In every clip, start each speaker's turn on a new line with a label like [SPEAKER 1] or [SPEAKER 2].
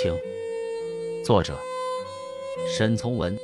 [SPEAKER 1] 情，作者沈从文。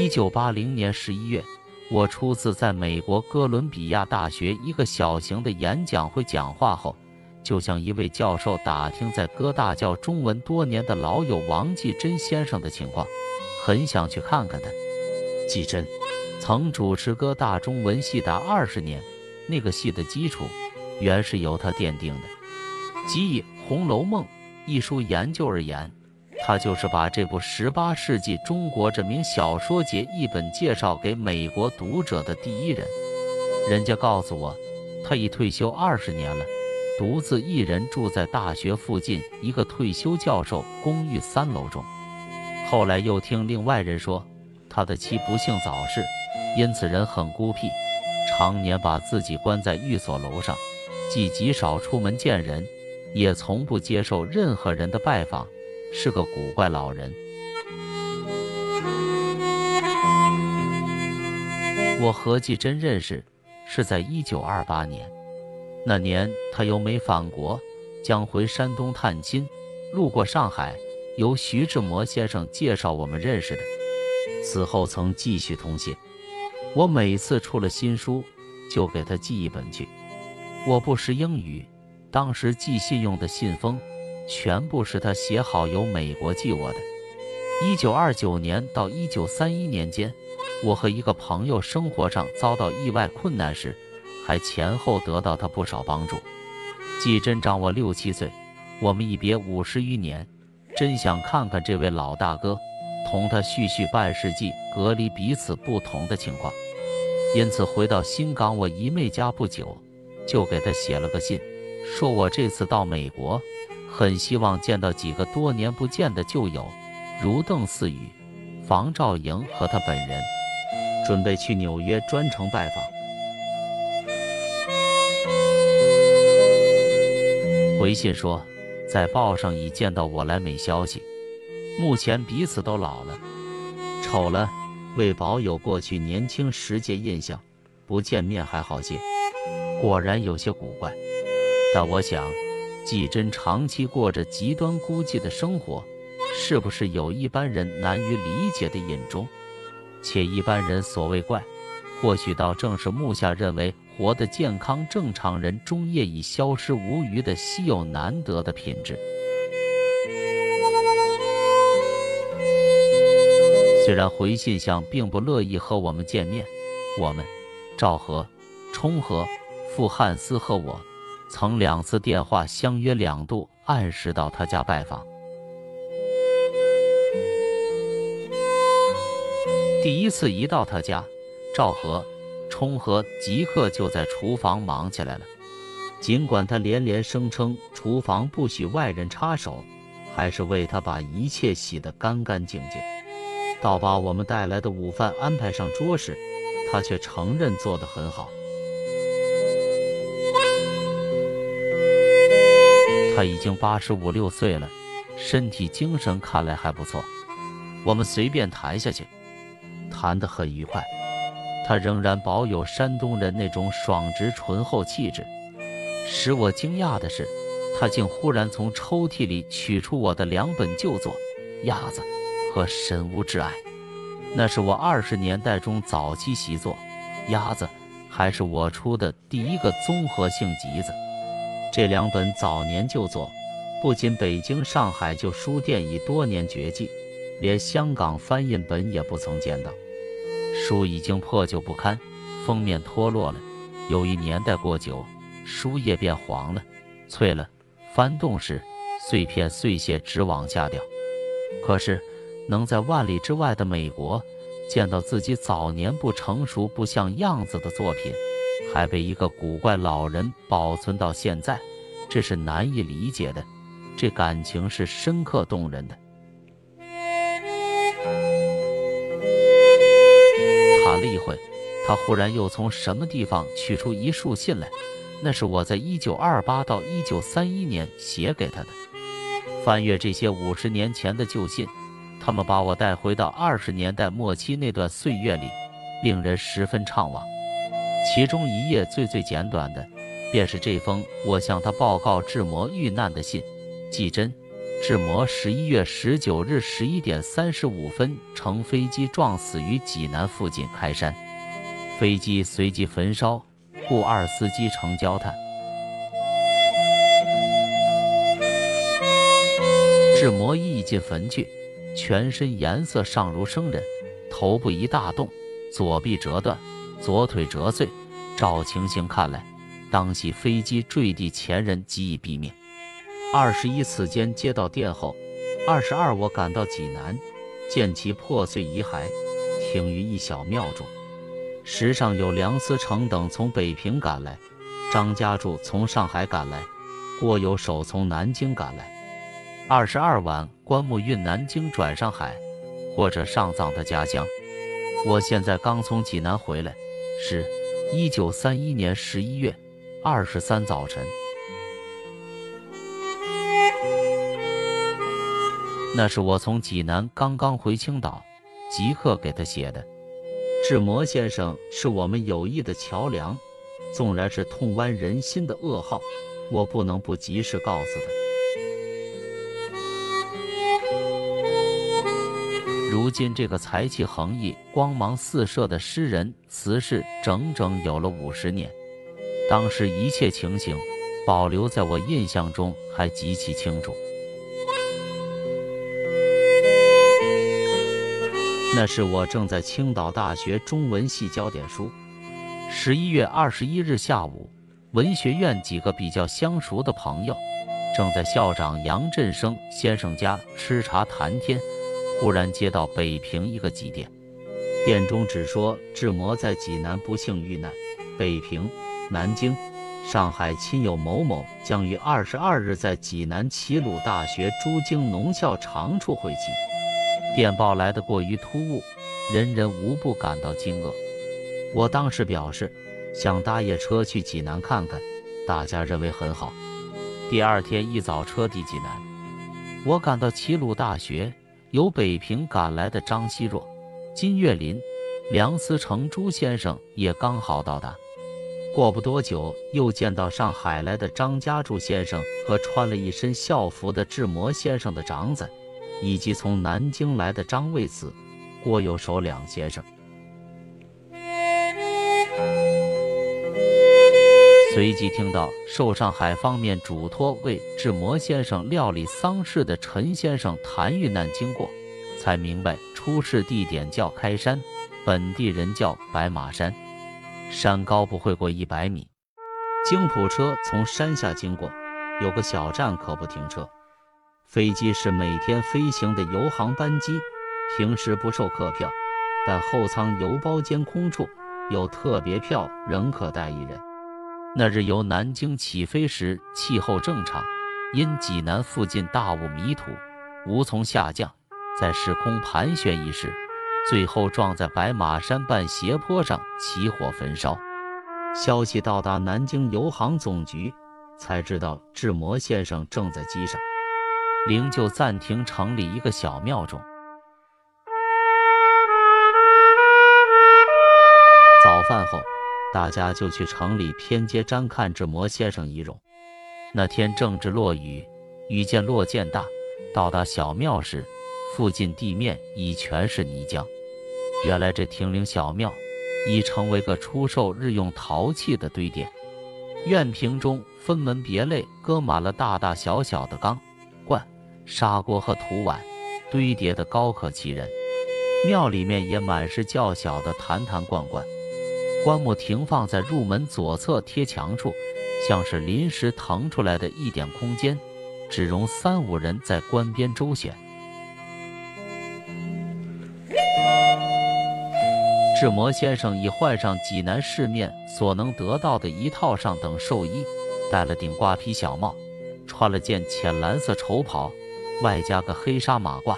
[SPEAKER 1] 一九八零年十一月，我初次在美国哥伦比亚大学一个小型的演讲会讲话后，就向一位教授打听在哥大教中文多年的老友王继珍先生的情况，很想去看看他。继珍曾主持哥大中文系达二十年，那个系的基础。原是由他奠定的。即以《红楼梦》一书研究而言，他就是把这部十八世纪中国这名小说节译本介绍给美国读者的第一人。人家告诉我，他已退休二十年了，独自一人住在大学附近一个退休教授公寓三楼中。后来又听另外人说，他的妻不幸早逝，因此人很孤僻，常年把自己关在寓所楼上。既极少出门见人，也从不接受任何人的拜访，是个古怪老人。我和季真认识是在一九二八年，那年他由美返国，将回山东探亲，路过上海，由徐志摩先生介绍我们认识的。此后曾继续通信，我每次出了新书，就给他寄一本去。我不识英语，当时寄信用的信封，全部是他写好由美国寄我的。一九二九年到一九三一年间，我和一个朋友生活上遭到意外困难时，还前后得到他不少帮助。季真长我六七岁，我们一别五十余年，真想看看这位老大哥，同他叙叙半世纪隔离彼此不同的情况。因此回到新港我姨妹家不久。就给他写了个信，说我这次到美国，很希望见到几个多年不见的旧友，如邓四宇、房兆莹和他本人，准备去纽约专程拜访。回信说，在报上已见到我来美消息，目前彼此都老了、丑了，为保有过去年轻时节印象，不见面还好些。果然有些古怪，但我想，季真长期过着极端孤寂的生活，是不是有一般人难于理解的隐衷？且一般人所谓怪，或许倒正是目下认为活得健康正常人终夜已消失无余的稀有难得的品质。虽然回信相并不乐意和我们见面，我们赵和、冲和。傅汉斯和我曾两次电话相约两度，按时到他家拜访。第一次一到他家，赵和、冲和即刻就在厨房忙起来了。尽管他连连声称厨房不许外人插手，还是为他把一切洗得干干净净。到把我们带来的午饭安排上桌时，他却承认做得很好。他已经八十五六岁了，身体精神看来还不错。我们随便谈下去，谈得很愉快。他仍然保有山东人那种爽直醇厚气质。使我惊讶的是，他竟忽然从抽屉里取出我的两本旧作《鸭子》和《神无挚爱》，那是我二十年代中早期习作，《鸭子》还是我出的第一个综合性集子。这两本早年旧作，不仅北京、上海旧书店已多年绝迹，连香港翻印本也不曾见到。书已经破旧不堪，封面脱落了，由于年代过久，书页变黄了、脆了，翻动时碎片碎屑直往下掉。可是，能在万里之外的美国见到自己早年不成熟、不像样子的作品。还被一个古怪老人保存到现在，这是难以理解的。这感情是深刻动人的。谈了一会，他忽然又从什么地方取出一束信来，那是我在一九二八到一九三一年写给他的。翻阅这些五十年前的旧信，他们把我带回到二十年代末期那段岁月里，令人十分怅惘。其中一页最最简短的，便是这封我向他报告志摩遇难的信。季真，志摩十一月十九日十一点三十五分乘飞机撞死于济南附近开山，飞机随即焚烧，故二司机成焦炭。志摩一进坟去，全身颜色尚如生人，头部一大洞，左臂折断，左腿折碎。照情形看来，当系飞机坠地前人即已毙命。二十一此间接到电后，二十二我赶到济南，见其破碎遗骸停于一小庙中。时上有梁思成等从北平赶来，张家柱从上海赶来，郭有守从南京赶来。二十二晚，棺木运南京转上海，或者上葬他家乡。我现在刚从济南回来，是一九三一年十一月二十三早晨。那是我从济南刚刚回青岛，即刻给他写的。志摩先生是我们友谊的桥梁，纵然是痛剜人心的噩耗，我不能不及时告诉他。如今这个才气横溢、光芒四射的诗人辞世，整整有了五十年。当时一切情形保留在我印象中还极其清楚。那是我正在青岛大学中文系教点书。十一月二十一日下午，文学院几个比较相熟的朋友正在校长杨振生先生家吃茶谈天。忽然接到北平一个急电，电中只说志摩在济南不幸遇难，北平、南京、上海亲友某某将于二十二日在济南齐鲁大学朱经农校长处会集。电报来得过于突兀，人人无不感到惊愕。我当时表示想搭夜车去济南看看，大家认为很好。第二天一早车抵济南，我赶到齐鲁大学。由北平赶来的张奚若、金岳霖、梁思成朱先生也刚好到达。过不多久，又见到上海来的张家柱先生和穿了一身校服的志摩先生的长子，以及从南京来的张卫子、郭有守两先生。随即听到受上海方面嘱托为志摩先生料理丧事的陈先生谈遇难经过，才明白出事地点叫开山，本地人叫白马山，山高不会过一百米。京普车从山下经过，有个小站可不停车。飞机是每天飞行的游航班机，平时不售客票，但后舱邮包间空处有特别票，仍可带一人。那日由南京起飞时，气候正常，因济南附近大雾迷途，无从下降，在时空盘旋一时，最后撞在白马山半斜坡上起火焚烧。消息到达南京邮航总局，才知道志摩先生正在机上，灵柩暂停城里一个小庙中。早饭后。大家就去城里偏街瞻看志摩先生遗容。那天正值落雨，雨渐落渐大。到达小庙时，附近地面已全是泥浆。原来这亭陵小庙已成为个出售日用陶器的堆点。院坪中分门别类搁满了大大小小的缸、罐、砂锅和土碗，堆叠的高可其人。庙里面也满是较小的坛坛罐罐。棺木停放在入门左侧贴墙处，像是临时腾出来的一点空间，只容三五人在棺边周旋。志摩先生已换上济南市面所能得到的一套上等寿衣，戴了顶瓜皮小帽，穿了件浅蓝色绸袍，外加个黑纱马褂，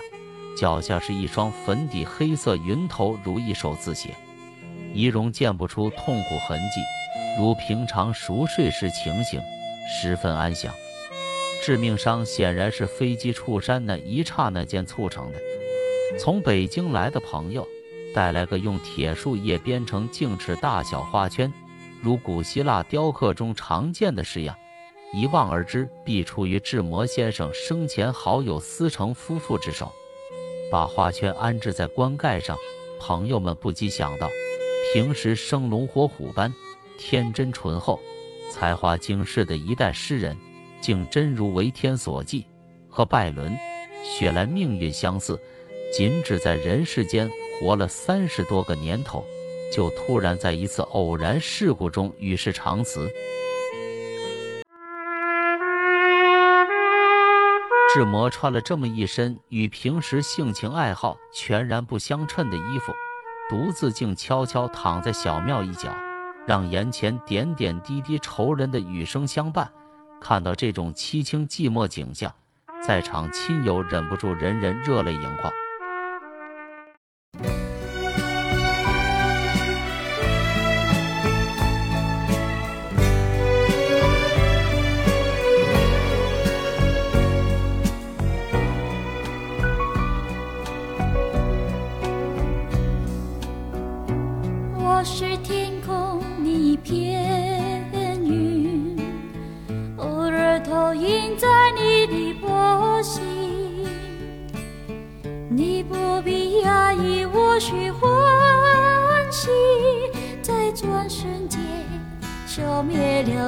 [SPEAKER 1] 脚下是一双粉底黑色云头如意手字鞋。仪容见不出痛苦痕迹，如平常熟睡时情形，十分安详。致命伤显然是飞机触山那一刹那间促成的。从北京来的朋友带来个用铁树叶编成径尺大小花圈，如古希腊雕刻中常见的式样，一望而知必出于志摩先生生前好友思成夫妇之手。把花圈安置在棺盖上，朋友们不禁想到，平时生龙活虎般天真醇厚、才华惊世的一代诗人，竟真如为天所寄，和拜伦、雪莱命运相似，仅只在人世间活了三十多个年头，就突然在一次偶然事故中与世长辞。志摩穿了这么一身与平时性情爱好全然不相称的衣服，独自静悄悄躺在小庙一角，让眼前点点滴滴仇人的雨声相伴。看到这种凄清寂寞景象，在场亲友忍不住人人热泪盈眶。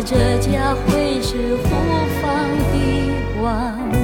[SPEAKER 2] 这家会是何方的王？